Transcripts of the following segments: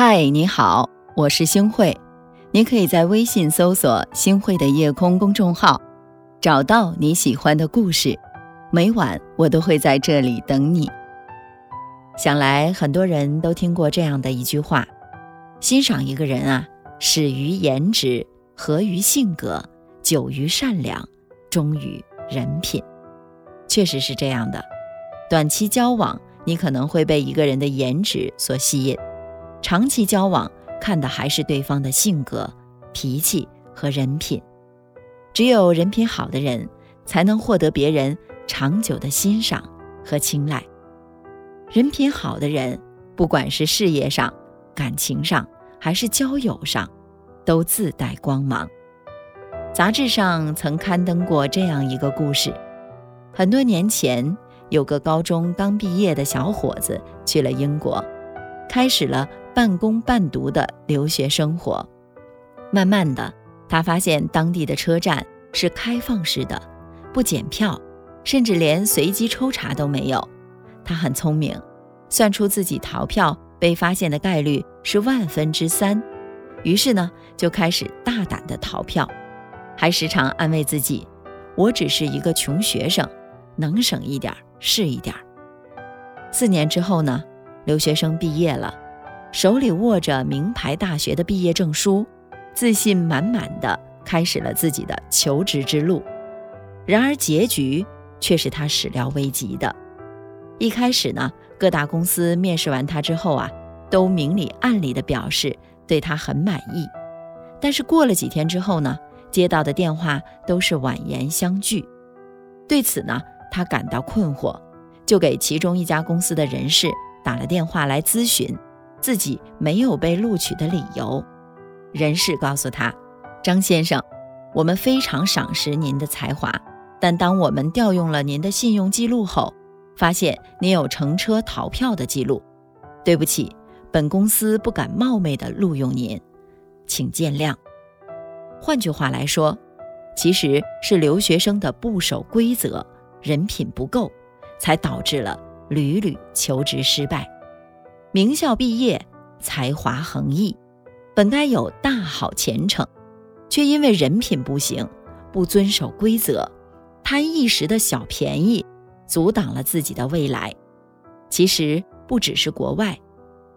嗨，你好，我是星慧。你可以在微信搜索“星慧的夜空”公众号，找到你喜欢的故事。每晚我都会在这里等你。想来很多人都听过这样的一句话：欣赏一个人啊，始于颜值，合于性格，久于善良，忠于人品。确实是这样的。短期交往，你可能会被一个人的颜值所吸引；长期交往，看的还是对方的性格、脾气和人品。只有人品好的人，才能获得别人长久的欣赏和青睐。人品好的人，不管是事业上、感情上，还是交友上，都自带光芒。杂志上曾刊登过这样一个故事：很多年前。有个高中刚毕业的小伙子去了英国，开始了半工半读的留学生活。慢慢的，他发现当地的车站是开放式的，不检票，甚至连随机抽查都没有。他很聪明，算出自己逃票被发现的概率是万分之三，于是呢，就开始大胆的逃票，还时常安慰自己：“我只是一个穷学生，能省一点。”是一点。四年之后呢，留学生毕业了，手里握着名牌大学的毕业证书，自信满满的开始了自己的求职之路。然而结局却是他始料未及的。一开始呢，各大公司面试完他之后啊，都明里暗里的表示对他很满意。但是过了几天之后呢，接到的电话都是婉言相拒。对此呢，他感到困惑，就给其中一家公司的人事打了电话来咨询自己没有被录取的理由。人事告诉他：“张先生，我们非常赏识您的才华，但当我们调用了您的信用记录后，发现您有乘车逃票的记录。对不起，本公司不敢冒昧的录用您，请见谅。”换句话来说，其实是留学生的不守规则。人品不够，才导致了屡屡求职失败。名校毕业，才华横溢，本该有大好前程，却因为人品不行，不遵守规则，贪一时的小便宜，阻挡了自己的未来。其实不只是国外，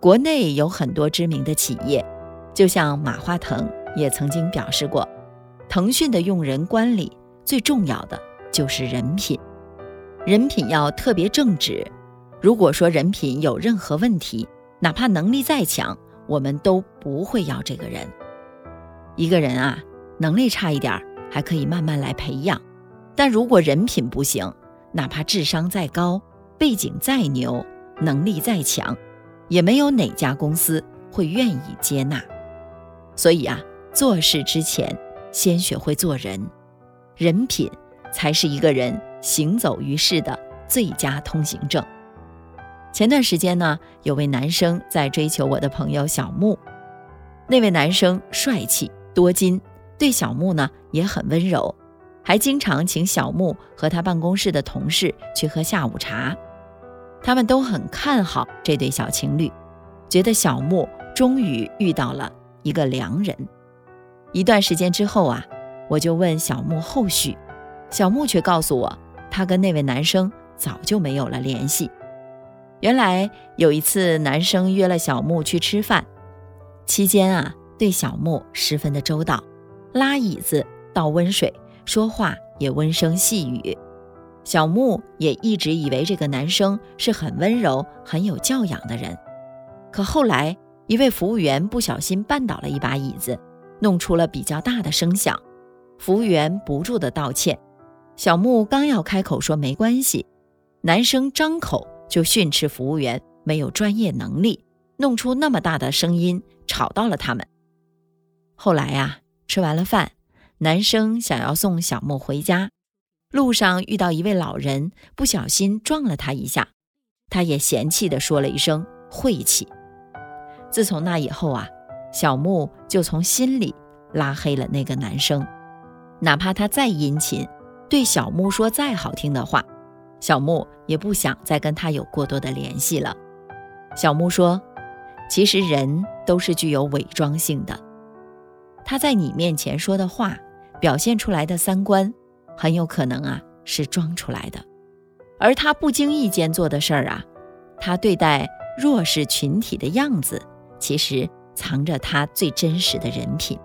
国内有很多知名的企业，就像马化腾也曾经表示过，腾讯的用人管理最重要的。就是人品，人品要特别正直。如果说人品有任何问题，哪怕能力再强，我们都不会要这个人。一个人啊，能力差一点还可以慢慢来培养，但如果人品不行，哪怕智商再高，背景再牛，能力再强，也没有哪家公司会愿意接纳。所以啊，做事之前先学会做人，人品。才是一个人行走于世的最佳通行证。前段时间呢，有位男生在追求我的朋友小木。那位男生帅气多金，对小木呢也很温柔，还经常请小木和他办公室的同事去喝下午茶。他们都很看好这对小情侣，觉得小木终于遇到了一个良人。一段时间之后啊，我就问小木后续。小木却告诉我，他跟那位男生早就没有了联系。原来有一次，男生约了小木去吃饭，期间啊，对小木十分的周到，拉椅子、倒温水，说话也温声细语。小木也一直以为这个男生是很温柔、很有教养的人。可后来，一位服务员不小心绊倒了一把椅子，弄出了比较大的声响，服务员不住的道歉。小木刚要开口说没关系，男生张口就训斥服务员没有专业能力，弄出那么大的声音吵到了他们。后来呀，吃完了饭，男生想要送小木回家，路上遇到一位老人，不小心撞了他一下，他也嫌弃地说了一声晦气。自从那以后啊，小木就从心里拉黑了那个男生，哪怕他再殷勤。对小木说再好听的话，小木也不想再跟他有过多的联系了。小木说：“其实人都是具有伪装性的。他在你面前说的话，表现出来的三观，很有可能啊是装出来的。而他不经意间做的事儿啊，他对待弱势群体的样子，其实藏着他最真实的人品。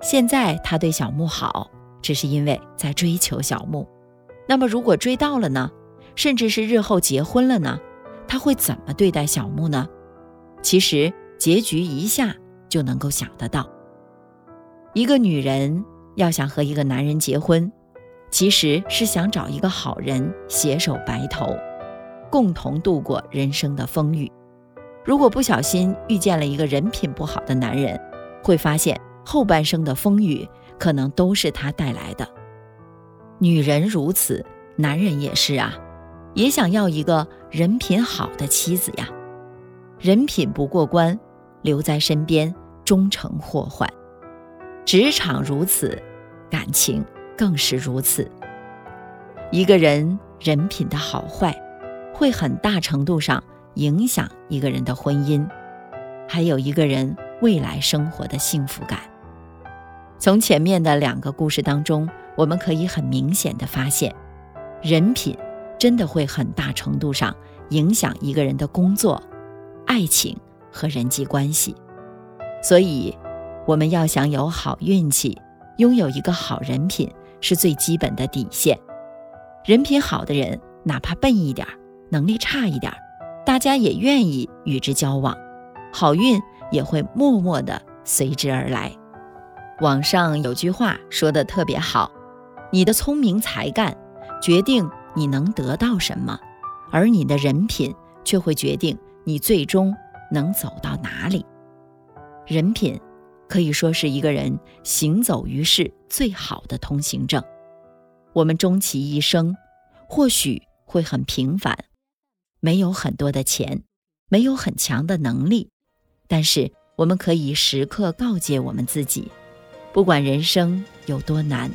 现在他对小木好，只是因为在追求小木。那么如果追到了呢？甚至是日后结婚了呢？他会怎么对待小木呢？其实结局一下就能够想得到。一个女人要想和一个男人结婚，其实是想找一个好人携手白头，共同度过人生的风雨。如果不小心遇见了一个人品不好的男人，会发现后半生的风雨可能都是他带来的。女人如此，男人也是啊，也想要一个人品好的妻子呀。人品不过关，留在身边终成祸患。职场如此，感情更是如此。一个人人品的好坏，会很大程度上影响一个人的婚姻，还有一个人未来生活的幸福感。从前面的两个故事当中，我们可以很明显的发现，人品真的会很大程度上影响一个人的工作、爱情和人际关系。所以。我们要想有好运气，拥有一个好人品是最基本的底线。人品好的人，哪怕笨一点，能力差一点，大家也愿意与之交往，好运也会默默的随之而来。网上有句话说的特别好：你的聪明才干决定你能得到什么，而你的人品却会决定你最终能走到哪里。人品。可以说是一个人行走于世最好的通行证。我们终其一生，或许会很平凡，没有很多的钱，没有很强的能力，但是我们可以时刻告诫我们自己：不管人生有多难，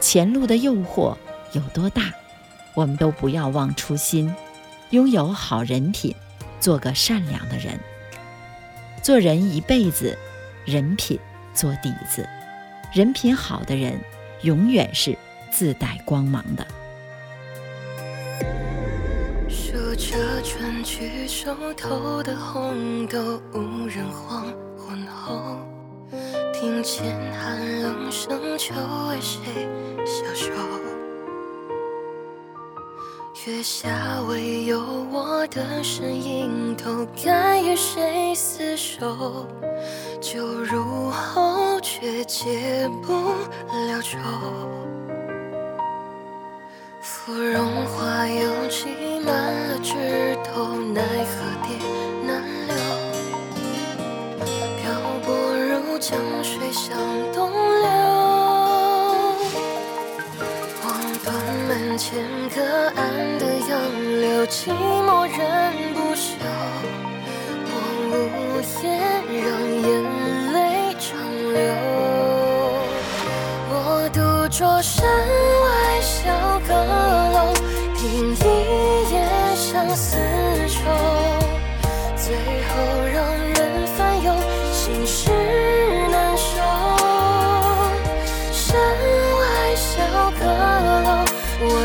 前路的诱惑有多大，我们都不要忘初心，拥有好人品，做个善良的人。做人一辈子。人品做底子，人品好的人永远是自带光芒的。数着春去手头的红豆，无人黄昏后，听见寒冷声，秋为谁消瘦？月下唯有我的身影，都该与谁厮守？酒入喉，却解不了愁。芙蓉花又挤满了枝头，奈何片隔岸的杨柳，寂寞人不休。我无言，让眼。泪长流。我独酌山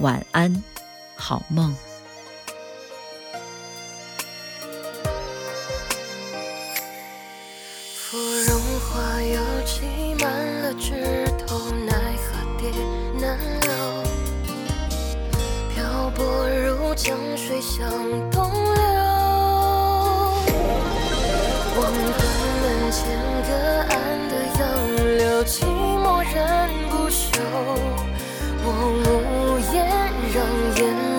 晚安，好梦。芙蓉花又挤满了枝头。奈何蝶难留，漂泊如江水向东流。望断门前隔岸的杨柳，寂寞人不休。我无，让眼。